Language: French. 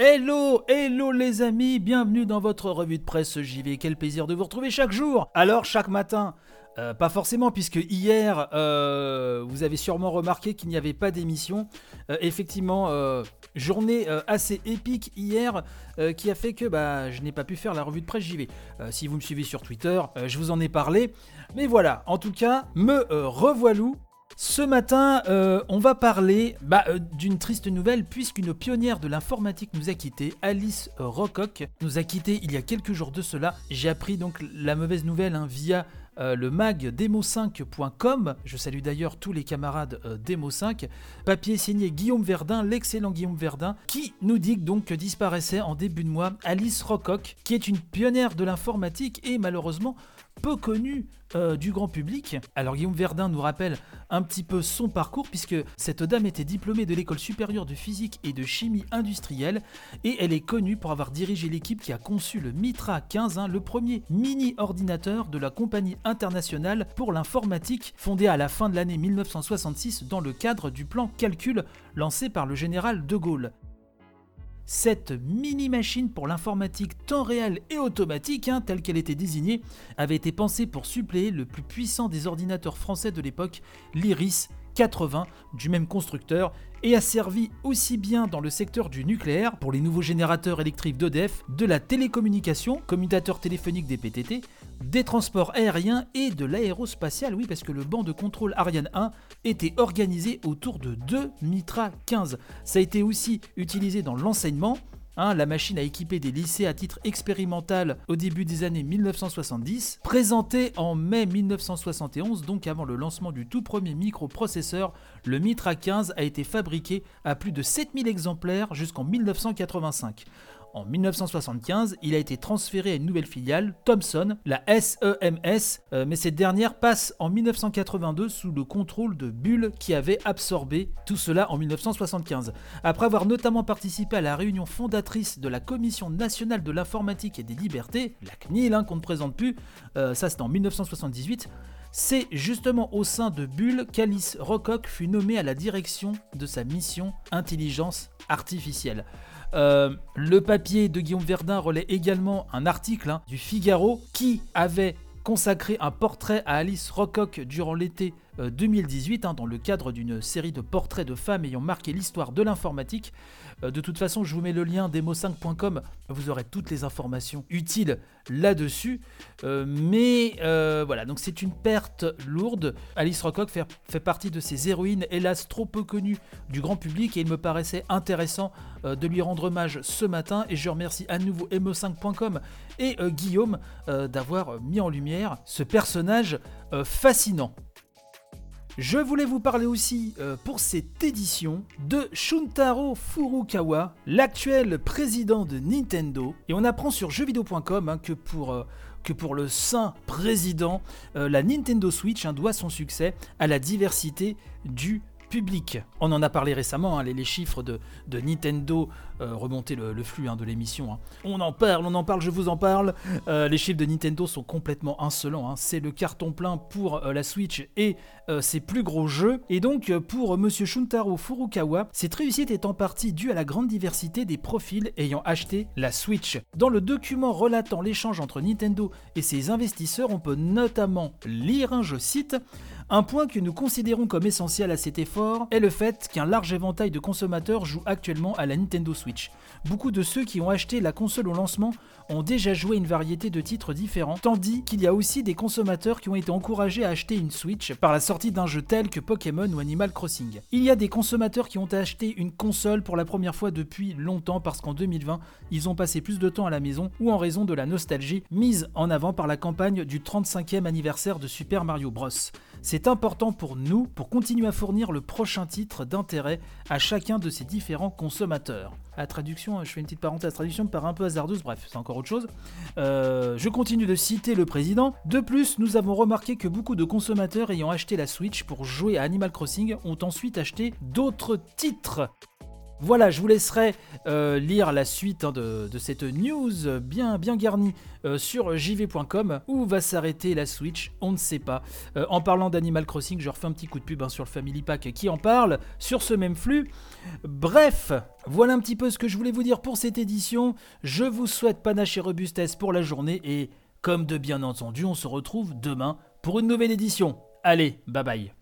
Hello, hello les amis, bienvenue dans votre revue de presse JV. Quel plaisir de vous retrouver chaque jour. Alors chaque matin, euh, pas forcément, puisque hier, euh, vous avez sûrement remarqué qu'il n'y avait pas d'émission. Euh, effectivement, journée assez épique hier, qui a fait que bah, je n'ai pas pu faire la revue de presse JV. si vous me suivez sur Twitter, je vous en ai parlé. Mais voilà, en tout cas, me revoilou ce matin, euh, on va parler bah, euh, d'une triste nouvelle puisqu'une pionnière de l'informatique nous a quitté, Alice Rocock, nous a quitté il y a quelques jours de cela. J'ai appris donc la mauvaise nouvelle hein, via euh, le mag demo5.com. Je salue d'ailleurs tous les camarades Demo5. Papier signé Guillaume Verdun, l'excellent Guillaume Verdun, qui nous dit donc que disparaissait en début de mois Alice Rocock, qui est une pionnière de l'informatique et malheureusement peu connue euh, du grand public. Alors Guillaume Verdun nous rappelle un petit peu son parcours puisque cette dame était diplômée de l'école supérieure de physique et de chimie industrielle et elle est connue pour avoir dirigé l'équipe qui a conçu le Mitra 15, le premier mini ordinateur de la compagnie internationale pour l'informatique fondée à la fin de l'année 1966 dans le cadre du plan calcul lancé par le général de Gaulle. Cette mini-machine pour l'informatique temps réel et automatique, hein, telle qu'elle était désignée, avait été pensée pour suppléer le plus puissant des ordinateurs français de l'époque, l'Iris 80 du même constructeur et a servi aussi bien dans le secteur du nucléaire pour les nouveaux générateurs électriques d'EDF, de la télécommunication, commutateur téléphonique des PTT, des transports aériens et de l'aérospatial, oui parce que le banc de contrôle Ariane 1 était organisé autour de deux Mitra 15. Ça a été aussi utilisé dans l'enseignement, Hein, la machine a équipé des lycées à titre expérimental au début des années 1970. Présentée en mai 1971, donc avant le lancement du tout premier microprocesseur, le Mitra 15 a été fabriqué à plus de 7000 exemplaires jusqu'en 1985. En 1975, il a été transféré à une nouvelle filiale, Thomson, la SEMS, euh, mais cette dernière passe en 1982 sous le contrôle de Bull qui avait absorbé tout cela en 1975. Après avoir notamment participé à la réunion fondatrice de la Commission nationale de l'informatique et des libertés, la CNIL hein, qu'on ne présente plus, euh, ça c'était en 1978, c'est justement au sein de Bull qu'Alice Rocock fut nommée à la direction de sa mission intelligence artificielle. Euh, le papier de Guillaume Verdun relaie également un article hein, du Figaro qui avait consacré un portrait à Alice Rocock durant l'été 2018 euh, hein, dans le cadre d'une série de portraits de femmes ayant marqué l'histoire de l'informatique. Euh, de toute façon, je vous mets le lien demo5.com, vous aurez toutes les informations utiles là-dessus. Euh, mais voilà, donc c'est une perte lourde. Alice Rocock fait, partie de ces héroïnes, hélas trop peu connues du grand public, et il me paraissait intéressant de lui rendre hommage ce matin. Et je remercie à nouveau mo5.com et Guillaume d'avoir mis en lumière ce personnage fascinant. Je voulais vous parler aussi euh, pour cette édition de Shuntaro Furukawa, l'actuel président de Nintendo. Et on apprend sur jeuxvideo.com hein, que pour... Euh, que pour le saint président, euh, la Nintendo Switch hein, doit son succès à la diversité du public. On en a parlé récemment, hein, les, chiffres de, Nintendo, euh, remonter le, flux hein, de l'émission. Hein. On en parle, on en parle, je vous en parle. Euh, les chiffres de Nintendo sont complètement insolents. C'est le carton plein pour euh, la Switch et ses plus gros jeux. Et donc pour Monsieur Shuntaro Furukawa, cette réussite est en partie due à la grande diversité des profils ayant acheté la Switch. Dans le document relatant l'échange entre Nintendo et ses investisseurs, on peut notamment lire, je cite, un point que nous considérons comme essentiel à cet effort est le fait qu'un large éventail de consommateurs joue actuellement à la Nintendo Switch. Beaucoup de ceux qui ont acheté la console au lancement ont déjà joué une variété de titres différents, tandis qu'il y a aussi des consommateurs qui ont été encouragés à acheter une Switch par la sortie d'un jeu tel que Pokémon ou Animal Crossing. Il y a des consommateurs qui ont acheté une console pour la première fois depuis longtemps parce qu'en 2020, ils ont passé plus de temps à la maison ou en raison de la nostalgie mise en avant par la campagne du 35e anniversaire de Super Mario Bros. C'est important pour nous pour continuer à fournir le prochain titre d'intérêt à chacun de ces différents consommateurs. La traduction, je fais une petite parenthèse, traduction me paraît un peu hasardeuse, bref, c'est encore autre chose. Euh, je continue de citer le président. De plus, nous avons remarqué que beaucoup de consommateurs ayant acheté la Switch pour jouer à Animal Crossing ont ensuite acheté d'autres titres. Voilà, je vous laisserai euh, lire la suite hein, de, cette news bien, bien garnie euh, sur jv.com. Où va s'arrêter la Switch On ne sait pas. Euh, en parlant d'Animal Crossing, je refais un petit coup de pub hein, sur le Family Pack qui en parle sur ce même flux. Bref, Voilà un petit peu ce que je voulais vous dire pour cette édition. Je vous souhaite panache et robustesse pour la journée et, comme de bien entendu, on se retrouve demain pour une nouvelle édition. Allez, bye bye.